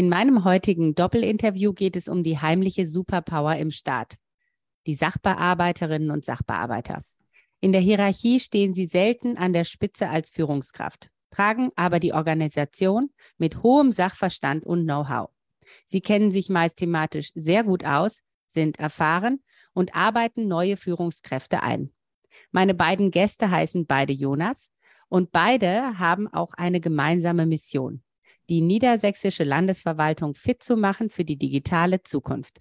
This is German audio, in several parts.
In meinem heutigen Doppelinterview geht es um die heimliche Superpower im Staat, die Sachbearbeiterinnen und Sachbearbeiter. In der Hierarchie stehen sie selten an der Spitze als Führungskraft, tragen aber die Organisation mit hohem Sachverstand und Know-how. Sie kennen sich meist thematisch sehr gut aus, sind erfahren und arbeiten neue Führungskräfte ein. Meine beiden Gäste heißen beide Jonas und beide haben auch eine gemeinsame Mission die niedersächsische Landesverwaltung fit zu machen für die digitale Zukunft.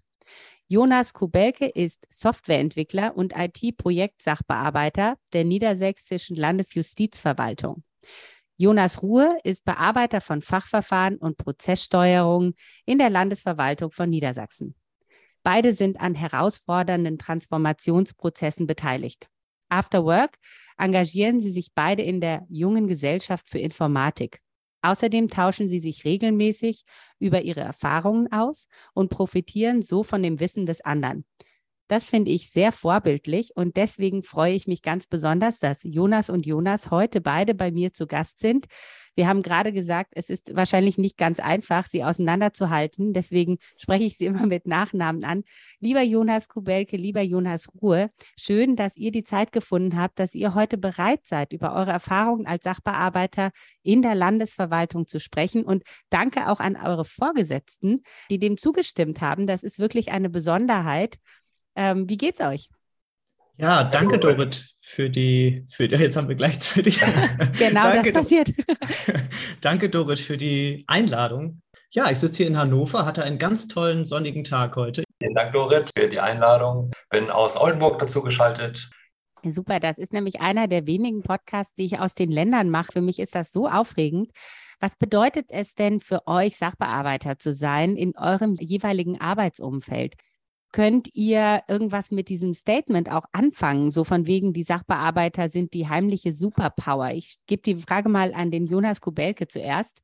Jonas Kubelke ist Softwareentwickler und IT-Projektsachbearbeiter der niedersächsischen Landesjustizverwaltung. Jonas Ruhe ist Bearbeiter von Fachverfahren und Prozesssteuerung in der Landesverwaltung von Niedersachsen. Beide sind an herausfordernden Transformationsprozessen beteiligt. After Work engagieren sie sich beide in der jungen Gesellschaft für Informatik. Außerdem tauschen sie sich regelmäßig über ihre Erfahrungen aus und profitieren so von dem Wissen des anderen. Das finde ich sehr vorbildlich und deswegen freue ich mich ganz besonders, dass Jonas und Jonas heute beide bei mir zu Gast sind. Wir haben gerade gesagt, es ist wahrscheinlich nicht ganz einfach, sie auseinanderzuhalten. Deswegen spreche ich sie immer mit Nachnamen an. Lieber Jonas Kubelke, lieber Jonas Ruhe, schön, dass ihr die Zeit gefunden habt, dass ihr heute bereit seid, über eure Erfahrungen als Sachbearbeiter in der Landesverwaltung zu sprechen. Und danke auch an eure Vorgesetzten, die dem zugestimmt haben. Das ist wirklich eine Besonderheit. Ähm, wie geht's euch? Ja, danke Dorit für die, für jetzt haben wir gleichzeitig. genau, danke, das passiert. danke Dorit für die Einladung. Ja, ich sitze hier in Hannover, hatte einen ganz tollen sonnigen Tag heute. Vielen Dank, Dorit, für die Einladung. Bin aus Oldenburg dazu geschaltet. Super, das ist nämlich einer der wenigen Podcasts, die ich aus den Ländern mache. Für mich ist das so aufregend. Was bedeutet es denn für euch, Sachbearbeiter zu sein in eurem jeweiligen Arbeitsumfeld? Könnt ihr irgendwas mit diesem Statement auch anfangen? So von wegen, die Sachbearbeiter sind die heimliche Superpower. Ich gebe die Frage mal an den Jonas Kubelke zuerst.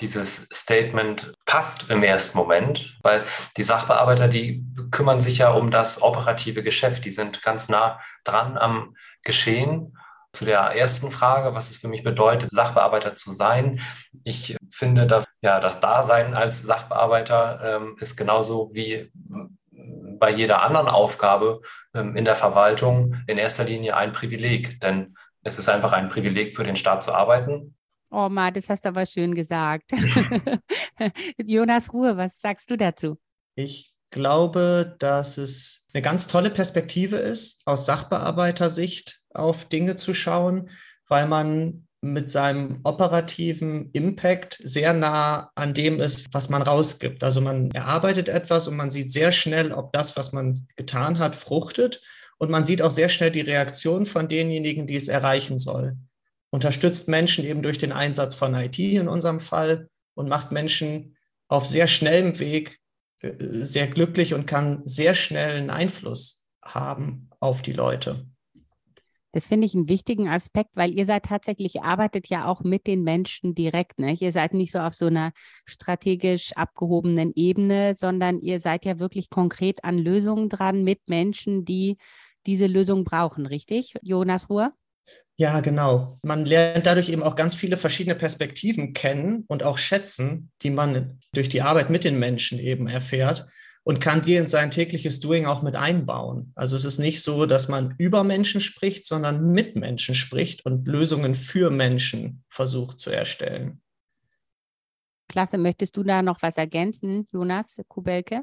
Dieses Statement passt im ersten Moment, weil die Sachbearbeiter, die kümmern sich ja um das operative Geschäft. Die sind ganz nah dran am Geschehen. Zu der ersten Frage, was es für mich bedeutet, Sachbearbeiter zu sein. Ich finde, dass ja, das Dasein als Sachbearbeiter ähm, ist genauso wie bei jeder anderen Aufgabe ähm, in der Verwaltung in erster Linie ein Privileg, denn es ist einfach ein Privileg für den Staat zu arbeiten. Oh Ma, das hast du aber schön gesagt. Jonas Ruhe, was sagst du dazu? Ich glaube, dass es eine ganz tolle Perspektive ist, aus Sachbearbeitersicht auf Dinge zu schauen, weil man mit seinem operativen Impact sehr nah an dem ist, was man rausgibt. Also man erarbeitet etwas und man sieht sehr schnell, ob das, was man getan hat, fruchtet. Und man sieht auch sehr schnell die Reaktion von denjenigen, die es erreichen soll. Unterstützt Menschen eben durch den Einsatz von IT in unserem Fall und macht Menschen auf sehr schnellem Weg äh, sehr glücklich und kann sehr schnell einen Einfluss haben auf die Leute. Das finde ich einen wichtigen Aspekt, weil ihr seid tatsächlich, arbeitet ja auch mit den Menschen direkt. Ne? Ihr seid nicht so auf so einer strategisch abgehobenen Ebene, sondern ihr seid ja wirklich konkret an Lösungen dran mit Menschen, die diese Lösung brauchen, richtig? Jonas Ruhr? Ja, genau. Man lernt dadurch eben auch ganz viele verschiedene Perspektiven kennen und auch schätzen, die man durch die Arbeit mit den Menschen eben erfährt und kann die in sein tägliches Doing auch mit einbauen. Also es ist nicht so, dass man über Menschen spricht, sondern mit Menschen spricht und Lösungen für Menschen versucht zu erstellen. Klasse, möchtest du da noch was ergänzen, Jonas Kubelke?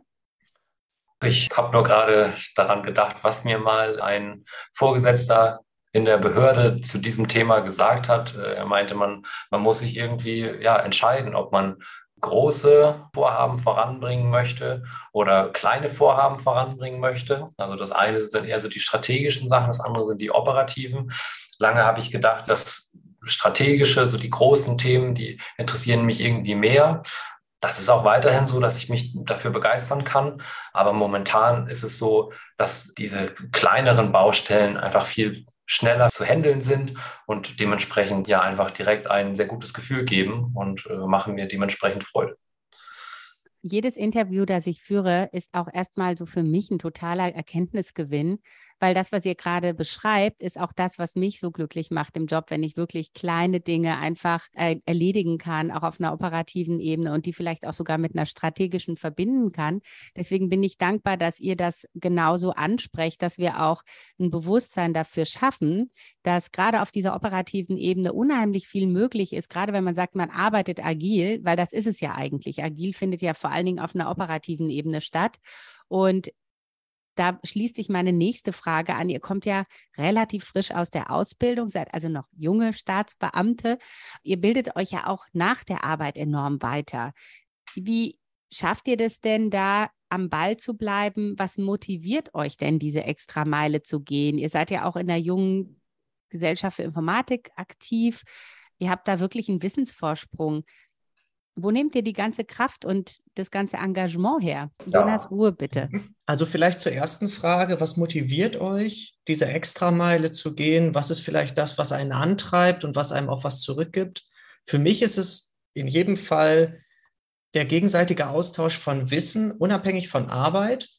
Ich habe nur gerade daran gedacht, was mir mal ein Vorgesetzter in der Behörde zu diesem Thema gesagt hat. Er meinte, man, man muss sich irgendwie ja, entscheiden, ob man große Vorhaben voranbringen möchte oder kleine Vorhaben voranbringen möchte. Also das eine sind dann eher so die strategischen Sachen, das andere sind die operativen. Lange habe ich gedacht, das strategische, so die großen Themen, die interessieren mich irgendwie mehr. das ist auch weiterhin so, dass ich mich dafür begeistern kann. Aber momentan ist es so, dass diese kleineren Baustellen einfach viel schneller zu handeln sind und dementsprechend ja einfach direkt ein sehr gutes Gefühl geben und äh, machen mir dementsprechend Freude. Jedes Interview, das ich führe, ist auch erstmal so für mich ein totaler Erkenntnisgewinn, weil das, was ihr gerade beschreibt, ist auch das, was mich so glücklich macht im Job, wenn ich wirklich kleine Dinge einfach äh, erledigen kann, auch auf einer operativen Ebene und die vielleicht auch sogar mit einer strategischen verbinden kann. Deswegen bin ich dankbar, dass ihr das genauso ansprecht, dass wir auch ein Bewusstsein dafür schaffen, dass gerade auf dieser operativen Ebene unheimlich viel möglich ist, gerade wenn man sagt, man arbeitet agil, weil das ist es ja eigentlich. Agil findet ja vor allen Dingen auf einer operativen Ebene statt. Und da schließt sich meine nächste Frage an. Ihr kommt ja relativ frisch aus der Ausbildung, seid also noch junge Staatsbeamte. Ihr bildet euch ja auch nach der Arbeit enorm weiter. Wie schafft ihr das denn da am Ball zu bleiben? Was motiviert euch denn, diese extra Meile zu gehen? Ihr seid ja auch in der jungen Gesellschaft für Informatik aktiv. Ihr habt da wirklich einen Wissensvorsprung. Wo nehmt ihr die ganze Kraft und das ganze Engagement her? Jonas, ja. Ruhe bitte. Also vielleicht zur ersten Frage, was motiviert euch, diese Extrameile zu gehen? Was ist vielleicht das, was einen antreibt und was einem auch was zurückgibt? Für mich ist es in jedem Fall der gegenseitige Austausch von Wissen, unabhängig von Arbeit,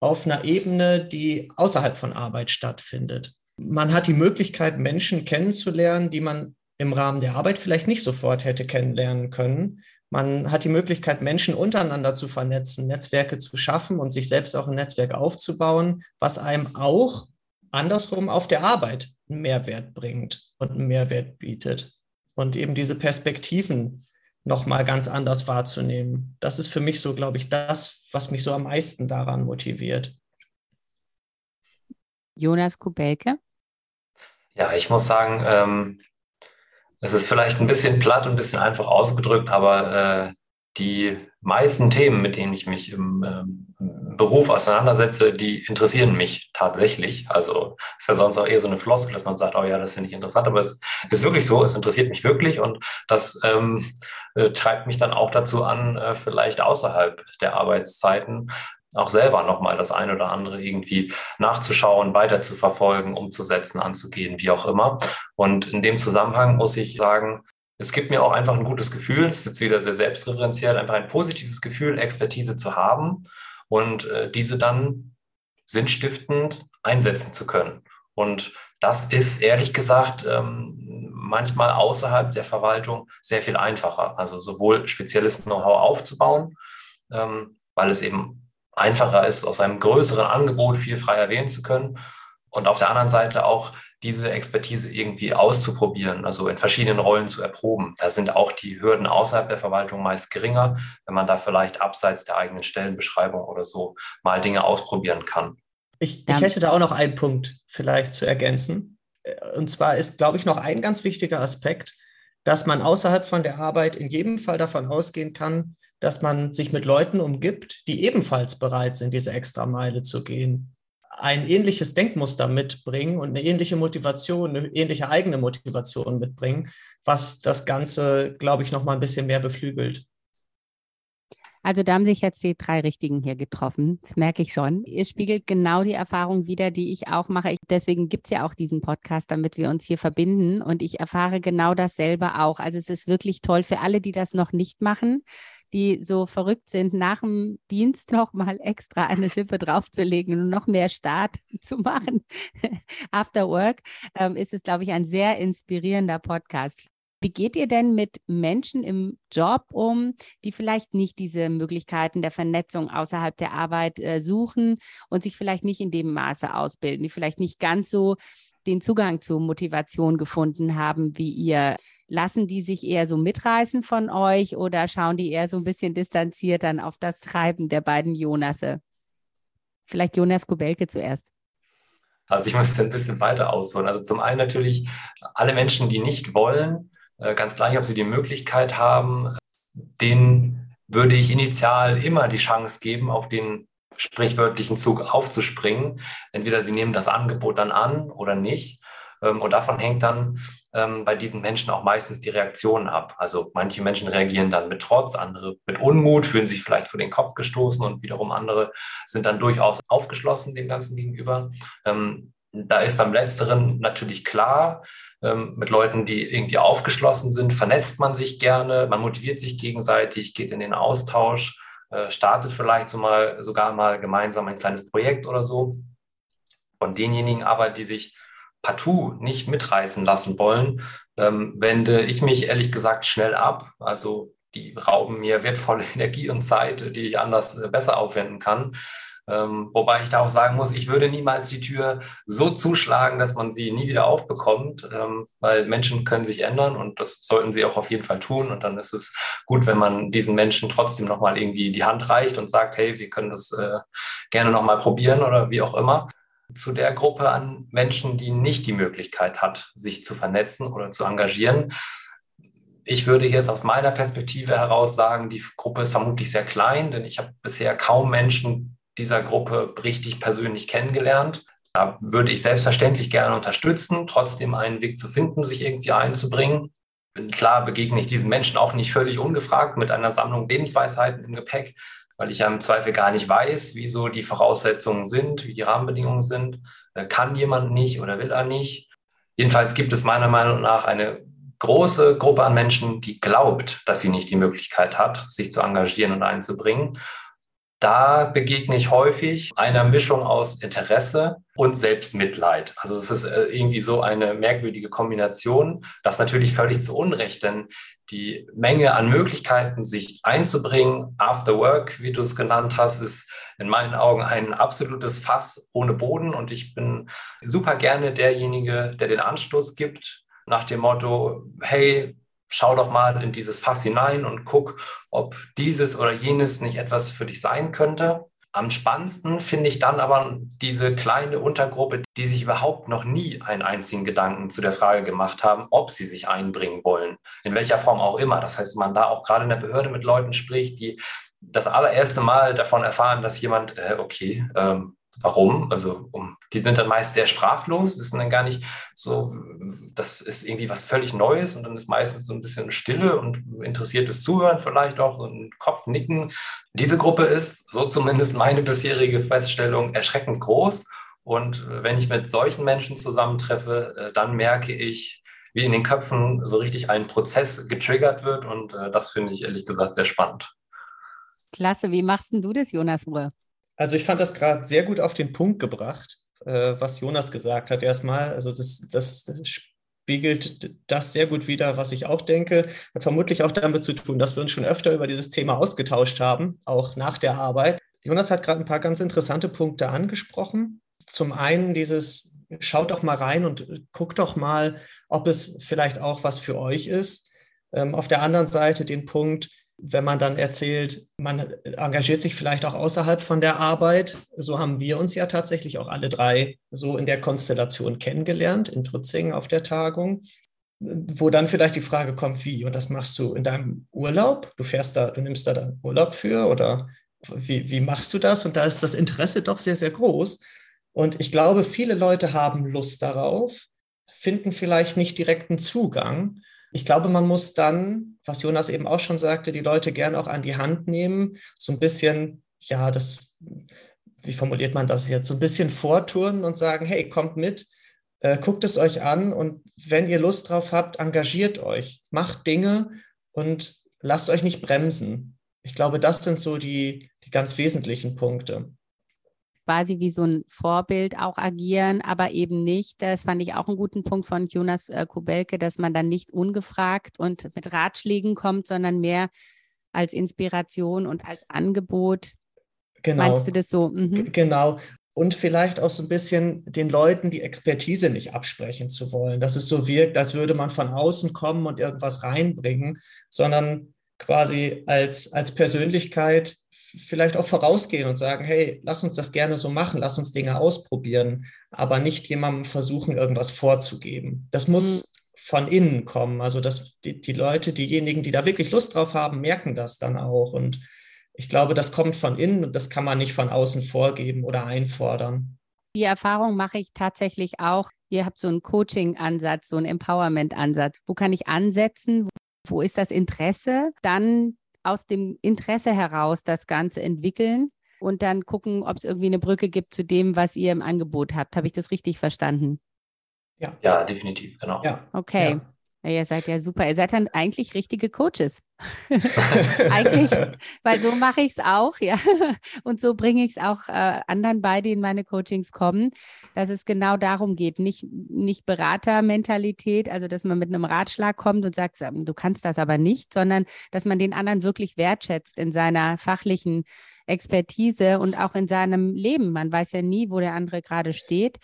auf einer Ebene, die außerhalb von Arbeit stattfindet. Man hat die Möglichkeit, Menschen kennenzulernen, die man im Rahmen der Arbeit vielleicht nicht sofort hätte kennenlernen können, man hat die Möglichkeit, Menschen untereinander zu vernetzen, Netzwerke zu schaffen und sich selbst auch ein Netzwerk aufzubauen, was einem auch andersrum auf der Arbeit einen Mehrwert bringt und einen Mehrwert bietet. Und eben diese Perspektiven nochmal ganz anders wahrzunehmen. Das ist für mich so, glaube ich, das, was mich so am meisten daran motiviert. Jonas Kubelke? Ja, ich muss sagen, ähm, es ist vielleicht ein bisschen platt und ein bisschen einfach ausgedrückt, aber äh, die meisten Themen, mit denen ich mich im ähm, Beruf auseinandersetze, die interessieren mich tatsächlich. Also ist ja sonst auch eher so eine Floskel, dass man sagt, oh ja, das finde ich interessant, aber es ist wirklich so, es interessiert mich wirklich und das ähm, äh, treibt mich dann auch dazu an, äh, vielleicht außerhalb der Arbeitszeiten auch selber nochmal das eine oder andere irgendwie nachzuschauen, weiter zu verfolgen, umzusetzen, anzugehen, wie auch immer. Und in dem Zusammenhang muss ich sagen, es gibt mir auch einfach ein gutes Gefühl, es ist jetzt wieder sehr selbstreferenziell, einfach ein positives Gefühl, Expertise zu haben und äh, diese dann sinnstiftend einsetzen zu können. Und das ist ehrlich gesagt ähm, manchmal außerhalb der Verwaltung sehr viel einfacher. Also sowohl spezielles Know-how aufzubauen, ähm, weil es eben einfacher ist, aus einem größeren Angebot viel freier wählen zu können. Und auf der anderen Seite auch diese Expertise irgendwie auszuprobieren, also in verschiedenen Rollen zu erproben. Da sind auch die Hürden außerhalb der Verwaltung meist geringer, wenn man da vielleicht abseits der eigenen Stellenbeschreibung oder so mal Dinge ausprobieren kann. Ich, ich hätte da auch noch einen Punkt vielleicht zu ergänzen. Und zwar ist, glaube ich, noch ein ganz wichtiger Aspekt, dass man außerhalb von der Arbeit in jedem Fall davon ausgehen kann, dass man sich mit Leuten umgibt, die ebenfalls bereit sind, diese Extrameile zu gehen, ein ähnliches Denkmuster mitbringen und eine ähnliche Motivation, eine ähnliche eigene Motivation mitbringen, was das Ganze, glaube ich, noch mal ein bisschen mehr beflügelt. Also da haben sich jetzt die drei Richtigen hier getroffen. Das merke ich schon. Ihr spiegelt genau die Erfahrung wieder, die ich auch mache. Deswegen gibt es ja auch diesen Podcast, damit wir uns hier verbinden. Und ich erfahre genau dasselbe auch. Also es ist wirklich toll für alle, die das noch nicht machen die so verrückt sind, nach dem Dienst noch mal extra eine Schippe draufzulegen und noch mehr Start zu machen after work, ähm, ist es, glaube ich, ein sehr inspirierender Podcast. Wie geht ihr denn mit Menschen im Job um, die vielleicht nicht diese Möglichkeiten der Vernetzung außerhalb der Arbeit äh, suchen und sich vielleicht nicht in dem Maße ausbilden, die vielleicht nicht ganz so den Zugang zu Motivation gefunden haben wie ihr? Lassen die sich eher so mitreißen von euch oder schauen die eher so ein bisschen distanziert dann auf das Treiben der beiden Jonasse? Vielleicht Jonas Kubelke zuerst. Also ich muss ein bisschen weiter ausholen. Also zum einen natürlich alle Menschen, die nicht wollen, äh, ganz gleich, ob sie die Möglichkeit haben, denen würde ich initial immer die Chance geben, auf den sprichwörtlichen Zug aufzuspringen. Entweder sie nehmen das Angebot dann an oder nicht. Ähm, und davon hängt dann ähm, bei diesen Menschen auch meistens die Reaktionen ab. Also manche Menschen reagieren dann mit Trotz, andere mit Unmut, fühlen sich vielleicht vor den Kopf gestoßen und wiederum andere sind dann durchaus aufgeschlossen dem Ganzen gegenüber. Ähm, da ist beim Letzteren natürlich klar, ähm, mit Leuten, die irgendwie aufgeschlossen sind, vernetzt man sich gerne, man motiviert sich gegenseitig, geht in den Austausch, äh, startet vielleicht so mal, sogar mal gemeinsam ein kleines Projekt oder so. Von denjenigen aber, die sich partout nicht mitreißen lassen wollen, ähm, wende ich mich ehrlich gesagt schnell ab. Also die rauben mir wertvolle Energie und Zeit, die ich anders äh, besser aufwenden kann. Ähm, wobei ich da auch sagen muss, ich würde niemals die Tür so zuschlagen, dass man sie nie wieder aufbekommt, ähm, weil Menschen können sich ändern und das sollten sie auch auf jeden Fall tun. Und dann ist es gut, wenn man diesen Menschen trotzdem nochmal irgendwie die Hand reicht und sagt, hey, wir können das äh, gerne nochmal probieren oder wie auch immer. Zu der Gruppe an Menschen, die nicht die Möglichkeit hat, sich zu vernetzen oder zu engagieren, ich würde jetzt aus meiner Perspektive heraus sagen, die Gruppe ist vermutlich sehr klein, denn ich habe bisher kaum Menschen dieser Gruppe richtig persönlich kennengelernt. Da würde ich selbstverständlich gerne unterstützen, trotzdem einen Weg zu finden, sich irgendwie einzubringen. Klar begegne ich diesen Menschen auch nicht völlig ungefragt mit einer Sammlung Lebensweisheiten im Gepäck, weil ich ja im Zweifel gar nicht weiß, wieso die Voraussetzungen sind, wie die Rahmenbedingungen sind. Äh, kann jemand nicht oder will er nicht? Jedenfalls gibt es meiner Meinung nach eine große Gruppe an Menschen, die glaubt, dass sie nicht die Möglichkeit hat, sich zu engagieren und einzubringen da begegne ich häufig einer Mischung aus Interesse und Selbstmitleid. Also es ist äh, irgendwie so eine merkwürdige Kombination, das natürlich völlig zu Unrecht, denn die Menge an Möglichkeiten, sich einzubringen, after work, wie du es genannt hast, ist in meinen Augen ein absolutes Fass ohne Boden. Und ich bin super gerne derjenige, der den Anstoß gibt nach dem Motto, hey, schau doch mal in dieses Fass hinein und guck, ob dieses oder jenes nicht etwas für dich sein könnte. Am spannendsten finde ich dann aber diese kleine Untergruppe, die sich überhaupt noch nie einen einzigen Gedanken zu der Frage gemacht haben, ob sie sich einbringen wollen, in welcher Form auch immer. Das heißt, man da auch gerade in der Behörde mit Leuten spricht, die das allererste Mal davon erfahren, dass jemand, äh, okay, ähm, warum. Also um, die sind dann meist sehr sprachlos, wissen dann gar nicht so, das ist irgendwie was völlig Neues und dann ist meistens so ein bisschen Stille und interessiertes Zuhören vielleicht auch, so ein Kopfnicken. Diese Gruppe ist, so zumindest meine bisherige Feststellung, erschreckend groß. Und wenn ich mit solchen Menschen zusammentreffe, äh, dann merke ich, wie in den Köpfen so richtig ein Prozess getriggert wird. Und äh, das finde ich ehrlich gesagt sehr spannend. Klasse. Wie machst du das, Jonas Ruhr? Also ich fand das gerade sehr gut auf den Punkt gebracht, äh, was Jonas gesagt hat erstmal. Also das, das spiegelt das sehr gut wider, was ich auch denke. Hat vermutlich auch damit zu tun, dass wir uns schon öfter über dieses Thema ausgetauscht haben, auch nach der Arbeit. Jonas hat gerade ein paar ganz interessante Punkte angesprochen. Zum einen dieses, schaut doch mal rein und guckt doch mal, ob es vielleicht auch was für euch ist. Ähm, auf der anderen Seite den Punkt, wenn man dann erzählt, man engagiert sich vielleicht auch außerhalb von der Arbeit. So haben wir uns ja tatsächlich auch alle drei so in der Konstellation kennengelernt, in Trutzingen auf der Tagung, wo dann vielleicht die Frage kommt, wie? Und das machst du in deinem Urlaub? Du fährst da, du nimmst da dann Urlaub für oder wie, wie machst du das? Und da ist das Interesse doch sehr, sehr groß. Und ich glaube, viele Leute haben Lust darauf, finden vielleicht nicht direkten Zugang ich glaube, man muss dann, was Jonas eben auch schon sagte, die Leute gern auch an die Hand nehmen, so ein bisschen, ja, das, wie formuliert man das jetzt, so ein bisschen vorturnen und sagen, hey, kommt mit, äh, guckt es euch an und wenn ihr Lust drauf habt, engagiert euch, macht Dinge und lasst euch nicht bremsen. Ich glaube, das sind so die, die ganz wesentlichen Punkte quasi wie so ein Vorbild auch agieren, aber eben nicht. Das fand ich auch einen guten Punkt von Jonas äh, Kubelke, dass man dann nicht ungefragt und mit Ratschlägen kommt, sondern mehr als Inspiration und als Angebot. Genau. Meinst du das so? Mhm. Genau. Und vielleicht auch so ein bisschen den Leuten die Expertise nicht absprechen zu wollen, dass es so wirkt, als würde man von außen kommen und irgendwas reinbringen, sondern quasi als, als Persönlichkeit vielleicht auch vorausgehen und sagen, hey, lass uns das gerne so machen, lass uns Dinge ausprobieren, aber nicht jemandem versuchen, irgendwas vorzugeben. Das muss mhm. von innen kommen. Also dass die, die Leute, diejenigen, die da wirklich Lust drauf haben, merken das dann auch. Und ich glaube, das kommt von innen und das kann man nicht von außen vorgeben oder einfordern. Die Erfahrung mache ich tatsächlich auch. Ihr habt so einen Coaching-Ansatz, so einen Empowerment-Ansatz. Wo kann ich ansetzen? Wo ist das Interesse? Dann aus dem Interesse heraus das Ganze entwickeln und dann gucken, ob es irgendwie eine Brücke gibt zu dem, was ihr im Angebot habt. Habe ich das richtig verstanden? Ja, ja definitiv, genau. Ja. Okay. Ja. Ja, ihr seid ja super. Ihr seid dann eigentlich richtige Coaches. eigentlich, weil so mache ich es auch, ja. Und so bringe ich es auch äh, anderen bei, die in meine Coachings kommen, dass es genau darum geht. Nicht, nicht Beratermentalität, also dass man mit einem Ratschlag kommt und sagt, du kannst das aber nicht, sondern dass man den anderen wirklich wertschätzt in seiner fachlichen Expertise und auch in seinem Leben. Man weiß ja nie, wo der andere gerade steht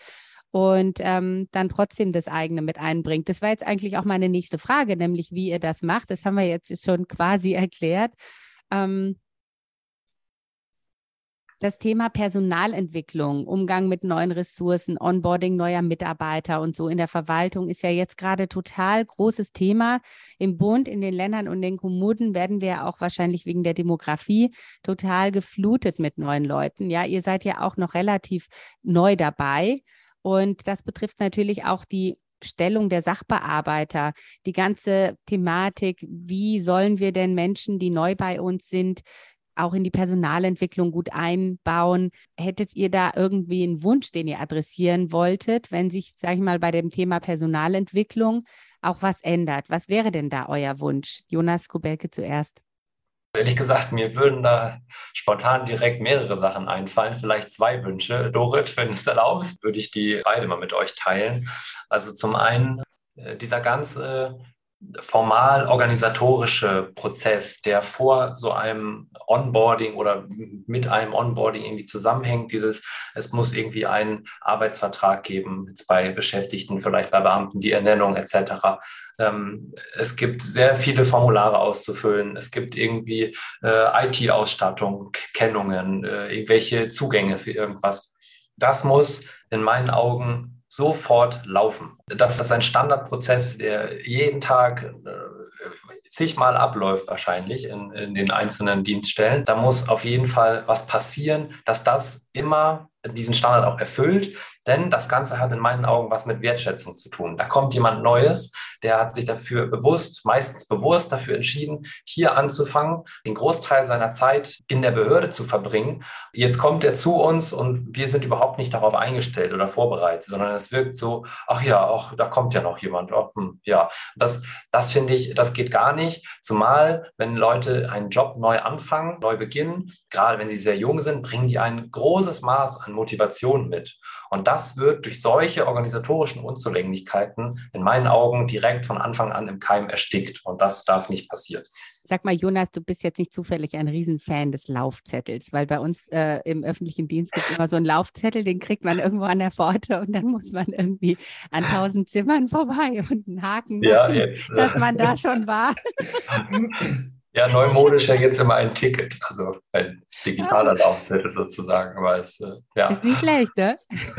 und ähm, dann trotzdem das eigene mit einbringt. Das war jetzt eigentlich auch meine nächste Frage, nämlich wie ihr das macht. Das haben wir jetzt schon quasi erklärt. Ähm, das Thema Personalentwicklung, Umgang mit neuen Ressourcen, Onboarding neuer Mitarbeiter und so in der Verwaltung ist ja jetzt gerade total großes Thema. Im Bund, in den Ländern und den Kommunen werden wir auch wahrscheinlich wegen der Demografie total geflutet mit neuen Leuten. Ja, ihr seid ja auch noch relativ neu dabei. Und das betrifft natürlich auch die Stellung der Sachbearbeiter, die ganze Thematik, wie sollen wir denn Menschen, die neu bei uns sind, auch in die Personalentwicklung gut einbauen. Hättet ihr da irgendwie einen Wunsch, den ihr adressieren wolltet, wenn sich, sage ich mal, bei dem Thema Personalentwicklung auch was ändert? Was wäre denn da euer Wunsch? Jonas Kubelke zuerst. Ehrlich gesagt, mir würden da spontan direkt mehrere Sachen einfallen, vielleicht zwei Wünsche. Dorit, wenn du es erlaubst, würde ich die beide mal mit euch teilen. Also zum einen äh, dieser ganze formal organisatorische Prozess, der vor so einem Onboarding oder mit einem Onboarding irgendwie zusammenhängt, dieses, es muss irgendwie einen Arbeitsvertrag geben, jetzt bei Beschäftigten, vielleicht bei Beamten, die Ernennung etc. Ähm, es gibt sehr viele Formulare auszufüllen. Es gibt irgendwie äh, IT-Ausstattung, Kennungen, äh, irgendwelche Zugänge für irgendwas. Das muss in meinen Augen sofort laufen. Das ist ein Standardprozess, der jeden Tag äh, zigmal abläuft wahrscheinlich in, in den einzelnen Dienststellen. Da muss auf jeden Fall was passieren, dass das immer diesen Standard auch erfüllt. Denn das Ganze hat in meinen Augen was mit Wertschätzung zu tun. Da kommt jemand Neues, der hat sich dafür bewusst, meistens bewusst dafür entschieden, hier anzufangen, den Großteil seiner Zeit in der Behörde zu verbringen. Jetzt kommt er zu uns und wir sind überhaupt nicht darauf eingestellt oder vorbereitet, sondern es wirkt so, ach ja, ach, da kommt ja noch jemand. Oh, hm, ja, das, das finde ich, das geht gar nicht. Zumal, wenn Leute einen Job neu anfangen, neu beginnen, gerade wenn sie sehr jung sind, bringen die ein großes Maß an Motivation mit. Und das wird durch solche organisatorischen Unzulänglichkeiten in meinen Augen direkt von Anfang an im Keim erstickt. Und das darf nicht passieren. Sag mal, Jonas, du bist jetzt nicht zufällig ein Riesenfan des Laufzettels, weil bei uns äh, im öffentlichen Dienst gibt es immer so einen Laufzettel, den kriegt man irgendwo an der Pforte und dann muss man irgendwie an tausend Zimmern vorbei und einen Haken machen, ja, äh, dass man da schon war. Ja, neumodisch ja jetzt immer ein Ticket, also ein digitaler Laufzettel sozusagen, aber es äh, ja. Ist nicht schlecht, ne?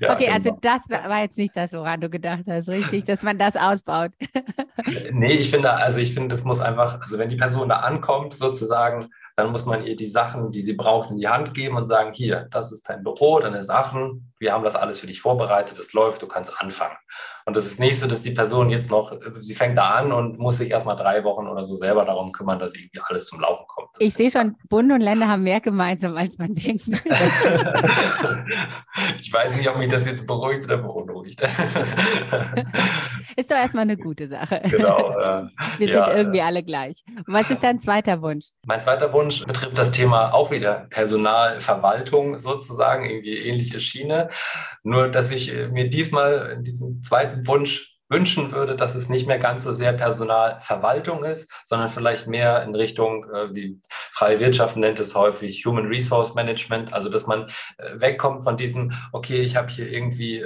ja, okay, also genau. also das war jetzt nicht das, woran du gedacht hast, richtig, dass man das ausbaut. nee, ich finde, also ich finde, das muss einfach, also wenn die Person da ankommt, sozusagen, dann muss man ihr die Sachen, die sie braucht, in die Hand geben und sagen, hier, das ist dein Büro, deine Sachen, wir haben das alles für dich vorbereitet, es läuft, du kannst anfangen. Und das ist nicht so, dass die Person jetzt noch, sie fängt da an und muss sich erstmal drei Wochen oder so selber darum kümmern, dass irgendwie alles zum Laufen kommt. Das ich sehe schon, Bund und Länder haben mehr gemeinsam, als man denkt. ich weiß nicht, ob mich das jetzt beruhigt oder beunruhigt. ist doch erstmal eine gute Sache. Genau. Äh, Wir ja, sind irgendwie äh, alle gleich. Was ist dein zweiter Wunsch? Mein zweiter Wunsch betrifft das Thema auch wieder Personalverwaltung sozusagen, irgendwie ähnliche Schiene. Nur, dass ich äh, mir diesmal in diesem zweiten Wunsch wünschen würde, dass es nicht mehr ganz so sehr Personalverwaltung ist, sondern vielleicht mehr in Richtung, äh, die freie Wirtschaft nennt es häufig Human Resource Management, also dass man äh, wegkommt von diesem, okay, ich habe hier irgendwie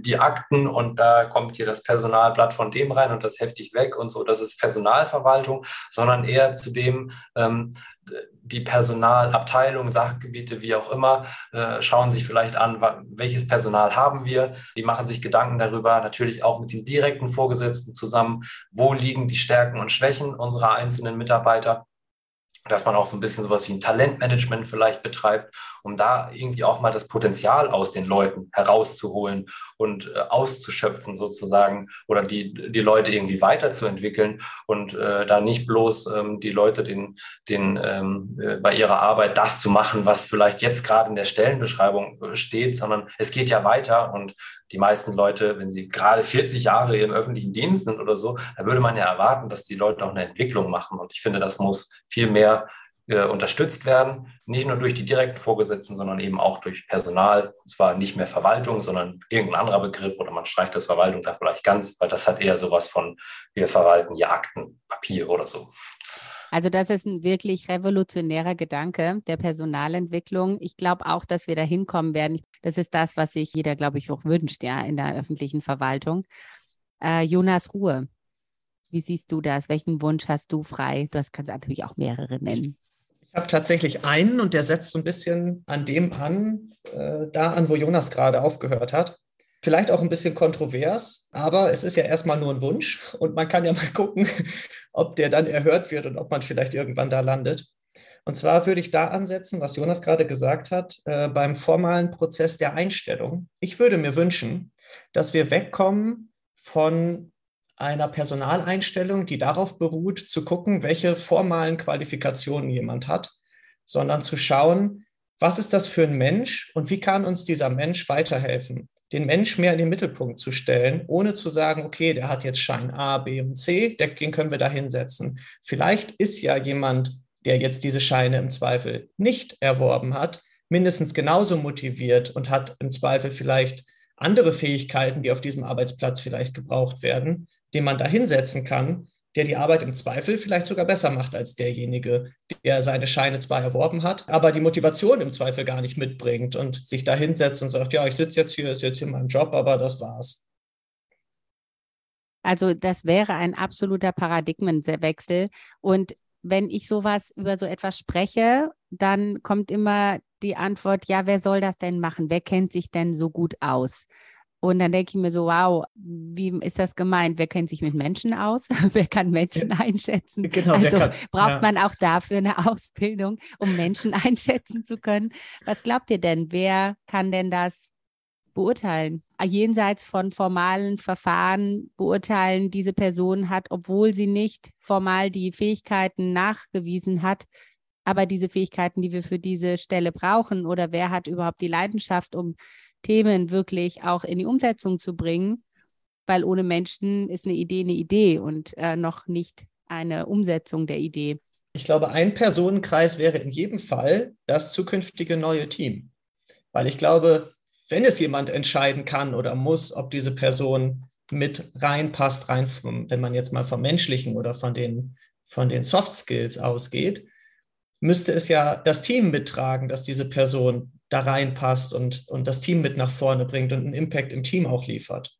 die Akten und da kommt hier das Personalblatt von dem rein und das heftig weg und so, das ist Personalverwaltung, sondern eher zu dem, ähm, die Personalabteilung, Sachgebiete, wie auch immer, äh, schauen sich vielleicht an, welches Personal haben wir. Die machen sich Gedanken darüber, natürlich auch mit den direkten Vorgesetzten zusammen, wo liegen die Stärken und Schwächen unserer einzelnen Mitarbeiter dass man auch so ein bisschen sowas wie ein Talentmanagement vielleicht betreibt, um da irgendwie auch mal das Potenzial aus den Leuten herauszuholen und äh, auszuschöpfen sozusagen oder die, die Leute irgendwie weiterzuentwickeln und äh, da nicht bloß ähm, die Leute den, den, ähm, äh, bei ihrer Arbeit das zu machen, was vielleicht jetzt gerade in der Stellenbeschreibung äh, steht, sondern es geht ja weiter und die meisten Leute, wenn sie gerade 40 Jahre im öffentlichen Dienst sind oder so, da würde man ja erwarten, dass die Leute auch eine Entwicklung machen. Und ich finde, das muss viel mehr äh, unterstützt werden, nicht nur durch die direkten Vorgesetzten, sondern eben auch durch Personal. Und zwar nicht mehr Verwaltung, sondern irgendein anderer Begriff oder man streicht das Verwaltung da vielleicht ganz, weil das hat eher sowas von, wir verwalten hier Akten, Papier oder so. Also das ist ein wirklich revolutionärer Gedanke der Personalentwicklung. Ich glaube auch, dass wir da hinkommen werden. Das ist das, was sich jeder, glaube ich, auch wünscht, ja, in der öffentlichen Verwaltung. Äh, Jonas Ruhe, wie siehst du das? Welchen Wunsch hast du frei? Du kannst natürlich auch mehrere nennen. Ich habe tatsächlich einen und der setzt so ein bisschen an dem an, äh, da an, wo Jonas gerade aufgehört hat. Vielleicht auch ein bisschen kontrovers, aber es ist ja erstmal nur ein Wunsch und man kann ja mal gucken, ob der dann erhört wird und ob man vielleicht irgendwann da landet. Und zwar würde ich da ansetzen, was Jonas gerade gesagt hat, äh, beim formalen Prozess der Einstellung. Ich würde mir wünschen, dass wir wegkommen von einer Personaleinstellung, die darauf beruht, zu gucken, welche formalen Qualifikationen jemand hat, sondern zu schauen, was ist das für ein Mensch und wie kann uns dieser Mensch weiterhelfen? Den Mensch mehr in den Mittelpunkt zu stellen, ohne zu sagen, okay, der hat jetzt Schein A, B und C, den können wir da hinsetzen. Vielleicht ist ja jemand, der jetzt diese Scheine im Zweifel nicht erworben hat, mindestens genauso motiviert und hat im Zweifel vielleicht andere Fähigkeiten, die auf diesem Arbeitsplatz vielleicht gebraucht werden, den man da hinsetzen kann, der die Arbeit im Zweifel vielleicht sogar besser macht als derjenige, der seine Scheine zwar erworben hat, aber die Motivation im Zweifel gar nicht mitbringt und sich da hinsetzt und sagt, ja, ich sitze jetzt hier, ist jetzt hier mein Job, aber das war's. Also das wäre ein absoluter Paradigmenwechsel. Und wenn ich sowas über so etwas spreche, dann kommt immer die Antwort, ja, wer soll das denn machen? Wer kennt sich denn so gut aus? Und dann denke ich mir so, wow, wie ist das gemeint? Wer kennt sich mit Menschen aus? wer kann Menschen einschätzen? Genau, also kann, braucht ja. man auch dafür eine Ausbildung, um Menschen einschätzen zu können. Was glaubt ihr denn? Wer kann denn das beurteilen? Jenseits von formalen Verfahren beurteilen, diese Person hat, obwohl sie nicht formal die Fähigkeiten nachgewiesen hat, aber diese Fähigkeiten, die wir für diese Stelle brauchen, oder wer hat überhaupt die Leidenschaft, um Themen wirklich auch in die Umsetzung zu bringen, weil ohne Menschen ist eine Idee eine Idee und äh, noch nicht eine Umsetzung der Idee. Ich glaube, ein Personenkreis wäre in jedem Fall das zukünftige neue Team. Weil ich glaube, wenn es jemand entscheiden kann oder muss, ob diese Person mit reinpasst, rein, wenn man jetzt mal vom Menschlichen oder von den, von den Soft Skills ausgeht, müsste es ja das Team mittragen, dass diese Person da reinpasst und, und das Team mit nach vorne bringt und einen Impact im Team auch liefert.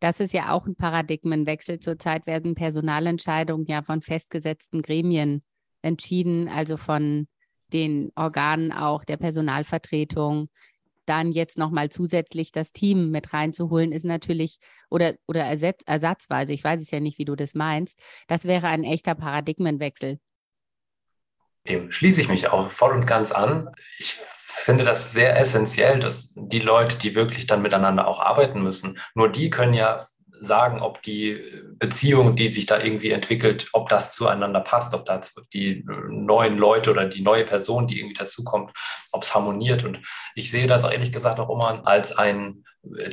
Das ist ja auch ein Paradigmenwechsel. Zurzeit werden Personalentscheidungen ja von festgesetzten Gremien entschieden, also von den Organen auch der Personalvertretung. Dann jetzt nochmal zusätzlich das Team mit reinzuholen, ist natürlich, oder, oder ersatzweise, ich weiß es ja nicht, wie du das meinst, das wäre ein echter Paradigmenwechsel. Dem schließe ich mich auch voll und ganz an. Ich finde das sehr essentiell, dass die Leute, die wirklich dann miteinander auch arbeiten müssen, nur die können ja sagen, ob die Beziehung, die sich da irgendwie entwickelt, ob das zueinander passt, ob da die neuen Leute oder die neue Person, die irgendwie dazukommt, ob es harmoniert. Und ich sehe das ehrlich gesagt auch immer als ein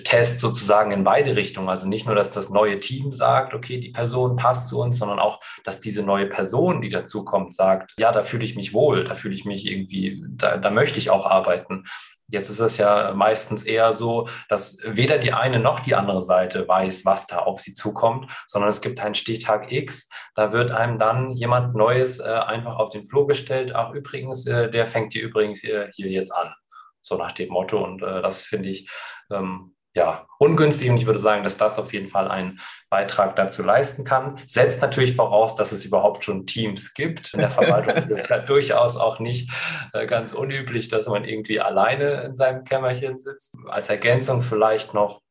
Test sozusagen in beide Richtungen. Also nicht nur, dass das neue Team sagt, okay, die Person passt zu uns, sondern auch, dass diese neue Person, die dazukommt, sagt, ja, da fühle ich mich wohl, da fühle ich mich irgendwie, da, da möchte ich auch arbeiten. Jetzt ist es ja meistens eher so, dass weder die eine noch die andere Seite weiß, was da auf sie zukommt, sondern es gibt einen Stichtag X. Da wird einem dann jemand Neues äh, einfach auf den Flur gestellt. Ach, übrigens, äh, der fängt hier übrigens äh, hier jetzt an. So nach dem Motto. Und äh, das finde ich ähm, ja, ungünstig und ich würde sagen, dass das auf jeden Fall einen Beitrag dazu leisten kann. Setzt natürlich voraus, dass es überhaupt schon Teams gibt. In der Verwaltung ist es ja durchaus auch nicht äh, ganz unüblich, dass man irgendwie alleine in seinem Kämmerchen sitzt. Als Ergänzung vielleicht noch,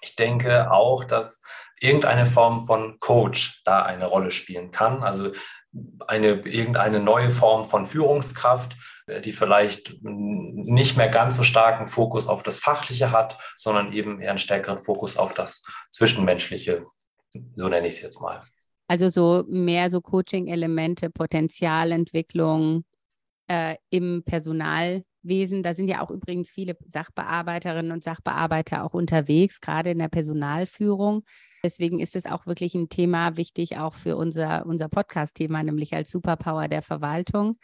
ich denke auch, dass irgendeine Form von Coach da eine Rolle spielen kann. Also eine, irgendeine neue Form von Führungskraft, äh, die vielleicht nicht mehr ganz so starken Fokus auf das Fachliche hat, sondern eben eher einen stärkeren Fokus auf das Zwischenmenschliche. So nenne ich es jetzt mal. Also so mehr so Coaching-Elemente, Potenzialentwicklung äh, im Personalwesen. Da sind ja auch übrigens viele Sachbearbeiterinnen und Sachbearbeiter auch unterwegs, gerade in der Personalführung. Deswegen ist es auch wirklich ein Thema wichtig, auch für unser, unser Podcast-Thema, nämlich als Superpower der Verwaltung.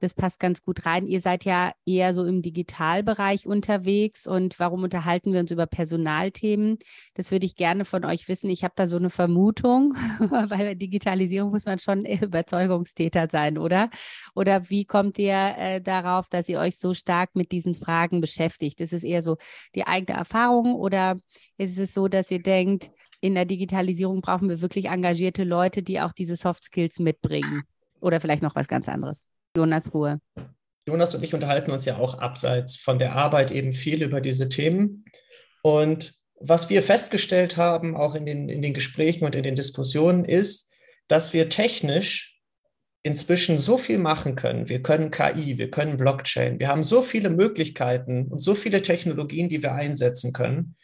Das passt ganz gut rein. Ihr seid ja eher so im Digitalbereich unterwegs. Und warum unterhalten wir uns über Personalthemen? Das würde ich gerne von euch wissen. Ich habe da so eine Vermutung, weil bei Digitalisierung muss man schon Überzeugungstäter sein, oder? Oder wie kommt ihr äh, darauf, dass ihr euch so stark mit diesen Fragen beschäftigt? Ist es eher so die eigene Erfahrung oder ist es so, dass ihr denkt, in der Digitalisierung brauchen wir wirklich engagierte Leute, die auch diese Soft Skills mitbringen? Oder vielleicht noch was ganz anderes? Jonas Ruhe. Jonas und ich unterhalten uns ja auch abseits von der Arbeit eben viel über diese Themen. Und was wir festgestellt haben, auch in den, in den Gesprächen und in den Diskussionen, ist, dass wir technisch inzwischen so viel machen können. Wir können KI, wir können Blockchain, wir haben so viele Möglichkeiten und so viele Technologien, die wir einsetzen können.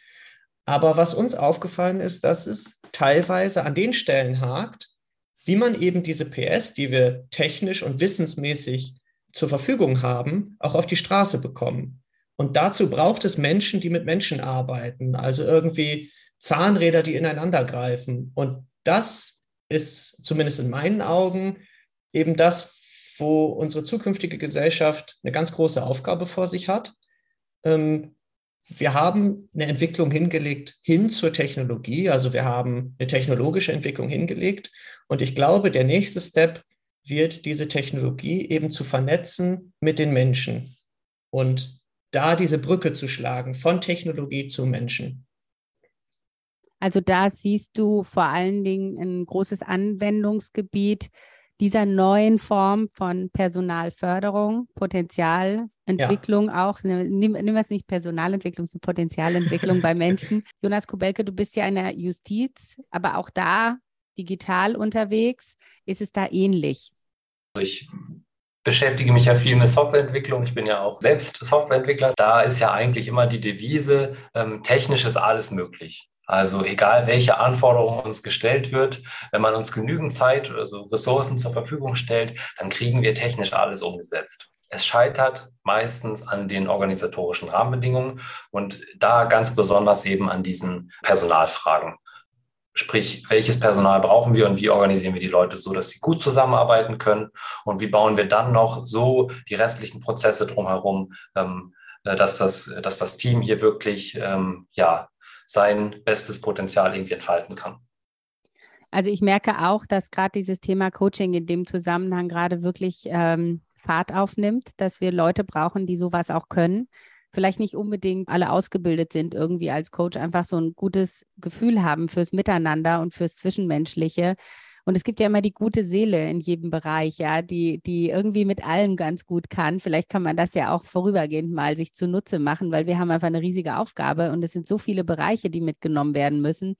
Aber was uns aufgefallen ist, dass es teilweise an den Stellen hakt, wie man eben diese PS, die wir technisch und wissensmäßig zur Verfügung haben, auch auf die Straße bekommen. Und dazu braucht es Menschen, die mit Menschen arbeiten, also irgendwie Zahnräder, die ineinander greifen. Und das ist zumindest in meinen Augen eben das, wo unsere zukünftige Gesellschaft eine ganz große Aufgabe vor sich hat. Ähm, wir haben eine Entwicklung hingelegt hin zur Technologie. Also wir haben eine technologische Entwicklung hingelegt. Und ich glaube, der nächste Step wird diese Technologie eben zu vernetzen mit den Menschen und da diese Brücke zu schlagen von Technologie zu Menschen. Also da siehst du vor allen Dingen ein großes Anwendungsgebiet dieser neuen Form von Personalförderung, Potenzialentwicklung ja. auch, ne, nimm, nimm es nicht Personalentwicklung, sondern Potenzialentwicklung bei Menschen. Jonas Kubelke, du bist ja in der Justiz, aber auch da digital unterwegs. Ist es da ähnlich? Also ich beschäftige mich ja viel mit Softwareentwicklung. Ich bin ja auch selbst Softwareentwickler. Da ist ja eigentlich immer die Devise, ähm, technisch ist alles möglich. Also egal, welche Anforderung uns gestellt wird, wenn man uns genügend Zeit, also Ressourcen zur Verfügung stellt, dann kriegen wir technisch alles umgesetzt. Es scheitert meistens an den organisatorischen Rahmenbedingungen und da ganz besonders eben an diesen Personalfragen. Sprich, welches Personal brauchen wir und wie organisieren wir die Leute so, dass sie gut zusammenarbeiten können und wie bauen wir dann noch so die restlichen Prozesse drumherum, ähm, äh, dass, das, dass das Team hier wirklich ähm, ja, sein bestes Potenzial irgendwie entfalten kann. Also ich merke auch, dass gerade dieses Thema Coaching in dem Zusammenhang gerade wirklich ähm, Fahrt aufnimmt, dass wir Leute brauchen, die sowas auch können. Vielleicht nicht unbedingt alle ausgebildet sind, irgendwie als Coach einfach so ein gutes Gefühl haben fürs Miteinander und fürs Zwischenmenschliche und es gibt ja immer die gute Seele in jedem Bereich, ja, die, die irgendwie mit allem ganz gut kann. Vielleicht kann man das ja auch vorübergehend mal sich zunutze machen, weil wir haben einfach eine riesige Aufgabe und es sind so viele Bereiche, die mitgenommen werden müssen,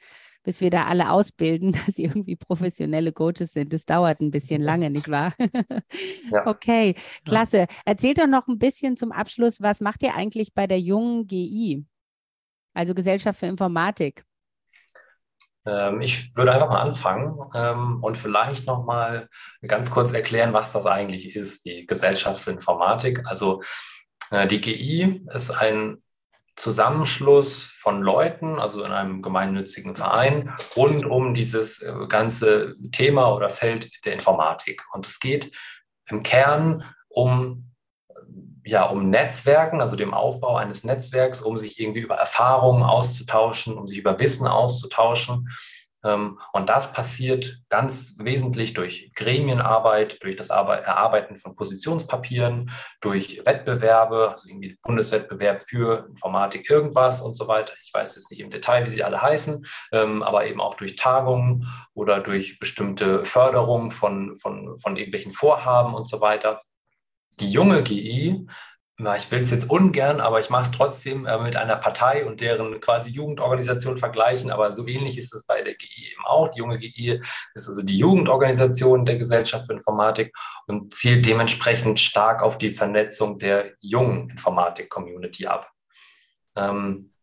bis wir da alle ausbilden, dass sie irgendwie professionelle Coaches sind. Das dauert ein bisschen lange, nicht wahr? ja. Okay, klasse. Erzählt doch noch ein bisschen zum Abschluss, was macht ihr eigentlich bei der jungen GI? Also Gesellschaft für Informatik. Ähm, ich würde einfach mal anfangen ähm, und vielleicht noch mal ganz kurz erklären, was das eigentlich ist, die Gesellschaft für Informatik. Also äh, die GI ist ein Zusammenschluss von Leuten, also in einem gemeinnützigen Verein, rund um dieses äh, ganze Thema oder Feld der Informatik. Und es geht im Kern um ja, um Netzwerken, also dem Aufbau eines Netzwerks, um sich irgendwie über Erfahrungen auszutauschen, um sich über Wissen auszutauschen. Ähm, und das passiert ganz wesentlich durch Gremienarbeit, durch das Erarbeiten von Positionspapieren, durch Wettbewerbe, also irgendwie Bundeswettbewerb für Informatik, irgendwas und so weiter. Ich weiß jetzt nicht im Detail, wie sie alle heißen, ähm, aber eben auch durch Tagungen oder durch bestimmte Förderungen von, von, von irgendwelchen Vorhaben und so weiter. Die junge GI na, ich will es jetzt ungern, aber ich mache es trotzdem äh, mit einer Partei und deren quasi Jugendorganisation vergleichen. Aber so ähnlich ist es bei der GI eben auch. Die junge GI ist also die Jugendorganisation der Gesellschaft für Informatik und zielt dementsprechend stark auf die Vernetzung der jungen Informatik-Community ab. Ähm,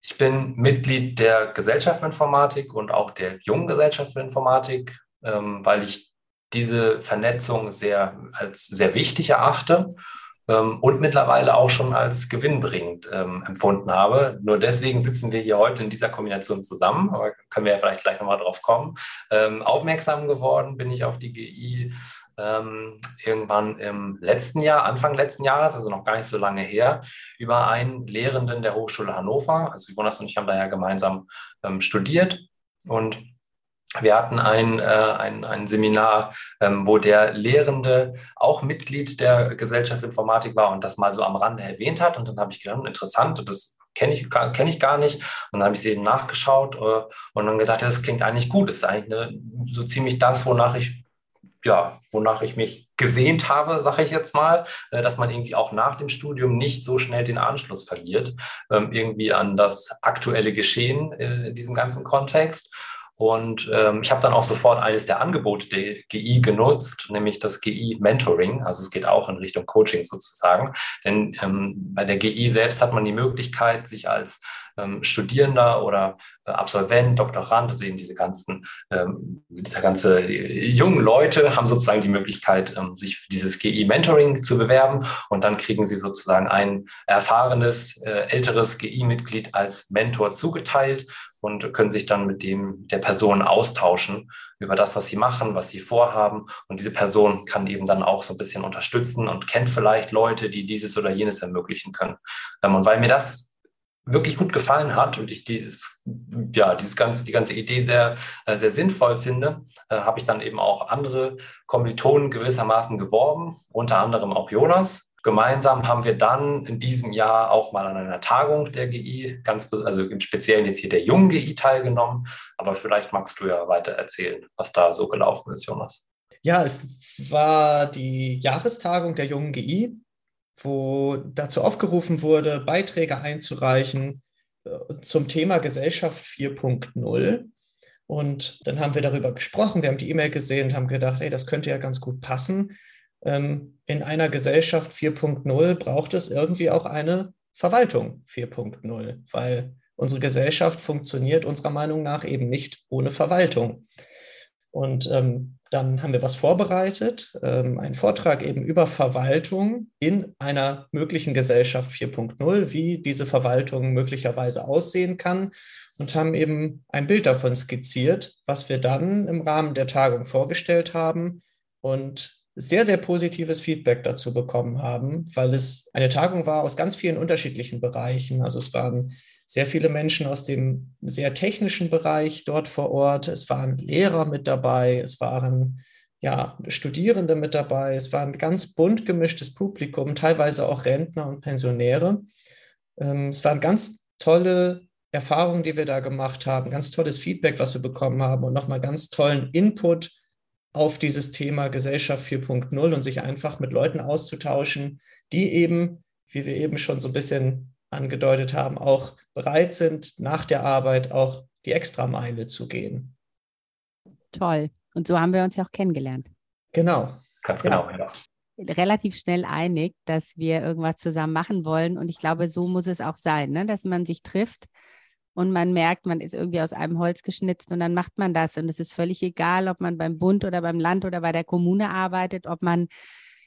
ich bin Mitglied der Gesellschaft für Informatik und auch der jungen Gesellschaft für Informatik, ähm, weil ich diese Vernetzung sehr als sehr wichtig erachte ähm, und mittlerweile auch schon als gewinnbringend ähm, empfunden habe. Nur deswegen sitzen wir hier heute in dieser Kombination zusammen, aber können wir ja vielleicht gleich nochmal drauf kommen. Ähm, aufmerksam geworden bin ich auf die GI ähm, irgendwann im letzten Jahr, Anfang letzten Jahres, also noch gar nicht so lange her, über einen Lehrenden der Hochschule Hannover. Also Jonas und ich haben da ja gemeinsam ähm, studiert und wir hatten ein, äh, ein, ein Seminar, ähm, wo der Lehrende auch Mitglied der Gesellschaft Informatik war und das mal so am Rande erwähnt hat. Und dann habe ich gedacht, hm, interessant, das kenne ich, kenn ich gar nicht. Und dann habe ich es eben nachgeschaut äh, und dann gedacht, das klingt eigentlich gut. Das ist eigentlich eine, so ziemlich das, wonach ich, ja, wonach ich mich gesehnt habe, sage ich jetzt mal, äh, dass man irgendwie auch nach dem Studium nicht so schnell den Anschluss verliert, ähm, irgendwie an das aktuelle Geschehen äh, in diesem ganzen Kontext. Und ähm, ich habe dann auch sofort eines der Angebote der GI genutzt, nämlich das GI Mentoring. Also es geht auch in Richtung Coaching sozusagen. Denn ähm, bei der GI selbst hat man die Möglichkeit, sich als ähm, Studierender oder äh, Absolvent, Doktorand, also eben diese ganzen, ähm, dieser ganze äh, jungen Leute haben sozusagen die Möglichkeit, ähm, sich für dieses GI-Mentoring zu bewerben und dann kriegen sie sozusagen ein erfahrenes, äh, älteres GI-Mitglied als Mentor zugeteilt und können sich dann mit dem der Person austauschen über das, was sie machen, was sie vorhaben. Und diese Person kann eben dann auch so ein bisschen unterstützen und kennt vielleicht Leute, die dieses oder jenes ermöglichen können. Ähm, und weil mir das wirklich gut gefallen hat und ich dieses, ja, dieses ganze, die ganze Idee sehr, äh, sehr sinnvoll finde, äh, habe ich dann eben auch andere Kommilitonen gewissermaßen geworben, unter anderem auch Jonas. Gemeinsam haben wir dann in diesem Jahr auch mal an einer Tagung der GI, ganz, also im Speziellen jetzt hier der jungen GI teilgenommen. Aber vielleicht magst du ja weiter erzählen, was da so gelaufen ist, Jonas. Ja, es war die Jahrestagung der jungen GI wo dazu aufgerufen wurde, Beiträge einzureichen äh, zum Thema Gesellschaft 4.0. Und dann haben wir darüber gesprochen, wir haben die E-Mail gesehen und haben gedacht, ey, das könnte ja ganz gut passen. Ähm, in einer Gesellschaft 4.0 braucht es irgendwie auch eine Verwaltung 4.0, weil unsere Gesellschaft funktioniert unserer Meinung nach eben nicht ohne Verwaltung. Und ähm, dann haben wir was vorbereitet, ähm, einen Vortrag eben über Verwaltung in einer möglichen Gesellschaft 4.0, wie diese Verwaltung möglicherweise aussehen kann und haben eben ein Bild davon skizziert, was wir dann im Rahmen der Tagung vorgestellt haben und sehr, sehr positives Feedback dazu bekommen haben, weil es eine Tagung war aus ganz vielen unterschiedlichen Bereichen. Also es waren sehr viele Menschen aus dem sehr technischen Bereich dort vor Ort. Es waren Lehrer mit dabei, es waren ja, Studierende mit dabei, es war ein ganz bunt gemischtes Publikum, teilweise auch Rentner und Pensionäre. Ähm, es waren ganz tolle Erfahrungen, die wir da gemacht haben, ganz tolles Feedback, was wir bekommen haben und nochmal ganz tollen Input auf dieses Thema Gesellschaft 4.0 und sich einfach mit Leuten auszutauschen, die eben, wie wir eben schon so ein bisschen angedeutet haben, auch bereit sind, nach der Arbeit auch die Extrameile zu gehen. Toll. Und so haben wir uns ja auch kennengelernt. Genau. Ganz genau, ja. Relativ schnell einig, dass wir irgendwas zusammen machen wollen. Und ich glaube, so muss es auch sein, ne? dass man sich trifft und man merkt, man ist irgendwie aus einem Holz geschnitzt und dann macht man das. Und es ist völlig egal, ob man beim Bund oder beim Land oder bei der Kommune arbeitet, ob man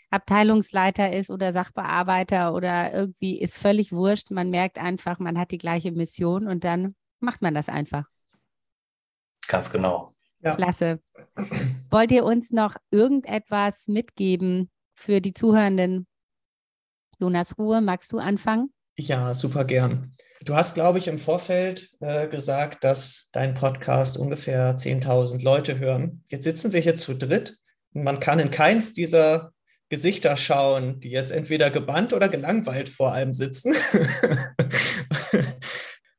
Abteilungsleiter ist oder Sachbearbeiter oder irgendwie ist völlig wurscht. Man merkt einfach, man hat die gleiche Mission und dann macht man das einfach. Ganz genau. Ja. Klasse. Wollt ihr uns noch irgendetwas mitgeben für die Zuhörenden? Jonas Ruhe, magst du anfangen? Ja, super gern. Du hast, glaube ich, im Vorfeld äh, gesagt, dass dein Podcast ungefähr 10.000 Leute hören. Jetzt sitzen wir hier zu dritt. Man kann in keins dieser Gesichter schauen, die jetzt entweder gebannt oder gelangweilt vor allem sitzen.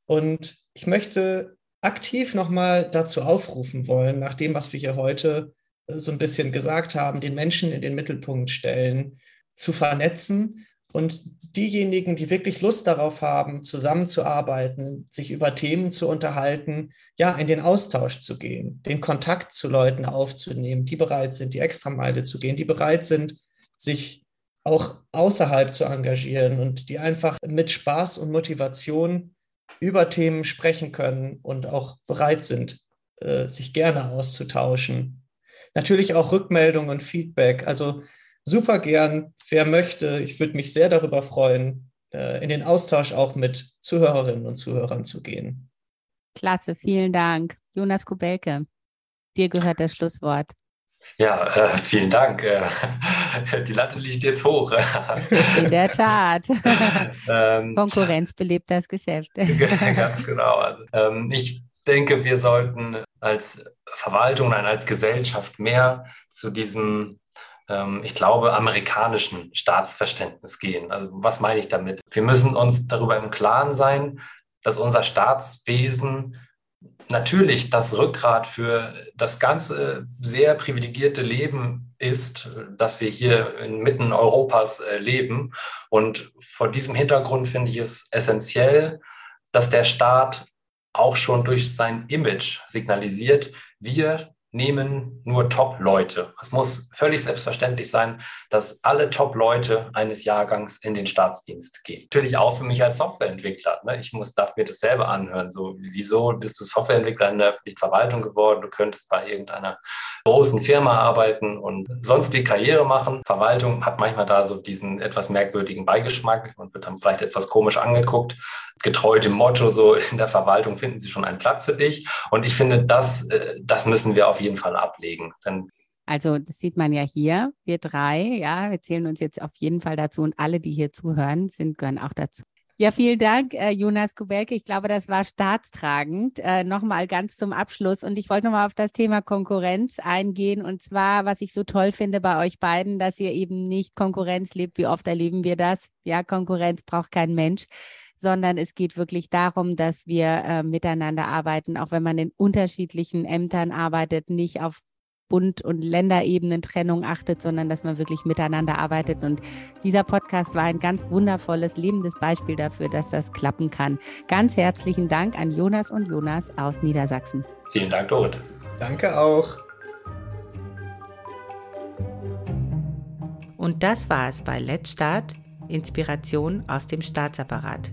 und ich möchte aktiv nochmal dazu aufrufen wollen, nach dem, was wir hier heute äh, so ein bisschen gesagt haben, den Menschen in den Mittelpunkt stellen, zu vernetzen Und diejenigen, die wirklich Lust darauf haben, zusammenzuarbeiten, sich über Themen zu unterhalten, ja, in den Austausch zu gehen, den Kontakt zu Leuten aufzunehmen, die bereit sind, die Extrameile zu gehen, die bereit sind, sich auch außerhalb zu engagieren und die einfach mit Spaß und Motivation über Themen sprechen können und auch bereit sind, äh, sich gerne auszutauschen. Natürlich auch Rückmeldung und Feedback. Also super gern, wer möchte. Ich würde mich sehr darüber freuen, äh, in den Austausch auch mit Zuhörerinnen und Zuhörern zu gehen. Klasse, vielen Dank. Jonas Kubelke, dir gehört das Schlusswort. Ja, äh, vielen Dank. Äh, die Latte liegt jetzt hoch. In der Tat. ähm, Konkurrenz belebt das Geschäft. ganz genau. Also, ähm, ich denke, wir sollten als Verwaltung, nein, als Gesellschaft mehr zu diesem, ähm, ich glaube, amerikanischen Staatsverständnis gehen. Also was meine ich damit? Wir müssen uns darüber im Klaren sein, dass unser Staatswesen natürlich das Rückgrat für das ganze sehr privilegierte Leben ist, dass wir hier inmitten Europas äh, leben. Und vor diesem Hintergrund finde ich es essentiell, dass der Staat auch schon durch sein Image signalisiert, wir nehmen nur Top-Leute. Es muss völlig selbstverständlich sein, dass alle Top-Leute eines Jahrgangs in den Staatsdienst gehen. Natürlich auch für mich als Softwareentwickler. Ne? Ich muss, darf mir das selber anhören. So, wieso bist du Softwareentwickler in der öffentlichen Verwaltung geworden? Du könntest bei irgendeiner großen Firma arbeiten und sonst die Karriere machen. Verwaltung hat manchmal da so diesen etwas merkwürdigen Beigeschmack und wird dann vielleicht etwas komisch angeguckt. Getreu dem Motto, so in der Verwaltung finden sie schon einen Platz für dich. Und ich finde, das, äh, das müssen wir auf auf jeden Fall ablegen. Denn also das sieht man ja hier, wir drei, ja, wir zählen uns jetzt auf jeden Fall dazu und alle, die hier zuhören, sind, gehören auch dazu. Ja, vielen Dank, äh, Jonas Kubelke. Ich glaube, das war staatstragend. Äh, nochmal ganz zum Abschluss. Und ich wollte nochmal auf das Thema Konkurrenz eingehen. Und zwar, was ich so toll finde bei euch beiden, dass ihr eben nicht Konkurrenz lebt. Wie oft erleben wir das? Ja, Konkurrenz braucht kein Mensch sondern es geht wirklich darum, dass wir äh, miteinander arbeiten, auch wenn man in unterschiedlichen Ämtern arbeitet, nicht auf Bund- und Länderebenen Trennung achtet, sondern dass man wirklich miteinander arbeitet. Und dieser Podcast war ein ganz wundervolles, lebendes Beispiel dafür, dass das klappen kann. Ganz herzlichen Dank an Jonas und Jonas aus Niedersachsen. Vielen Dank, Dorit. Danke auch. Und das war es bei Let's Start, Inspiration aus dem Staatsapparat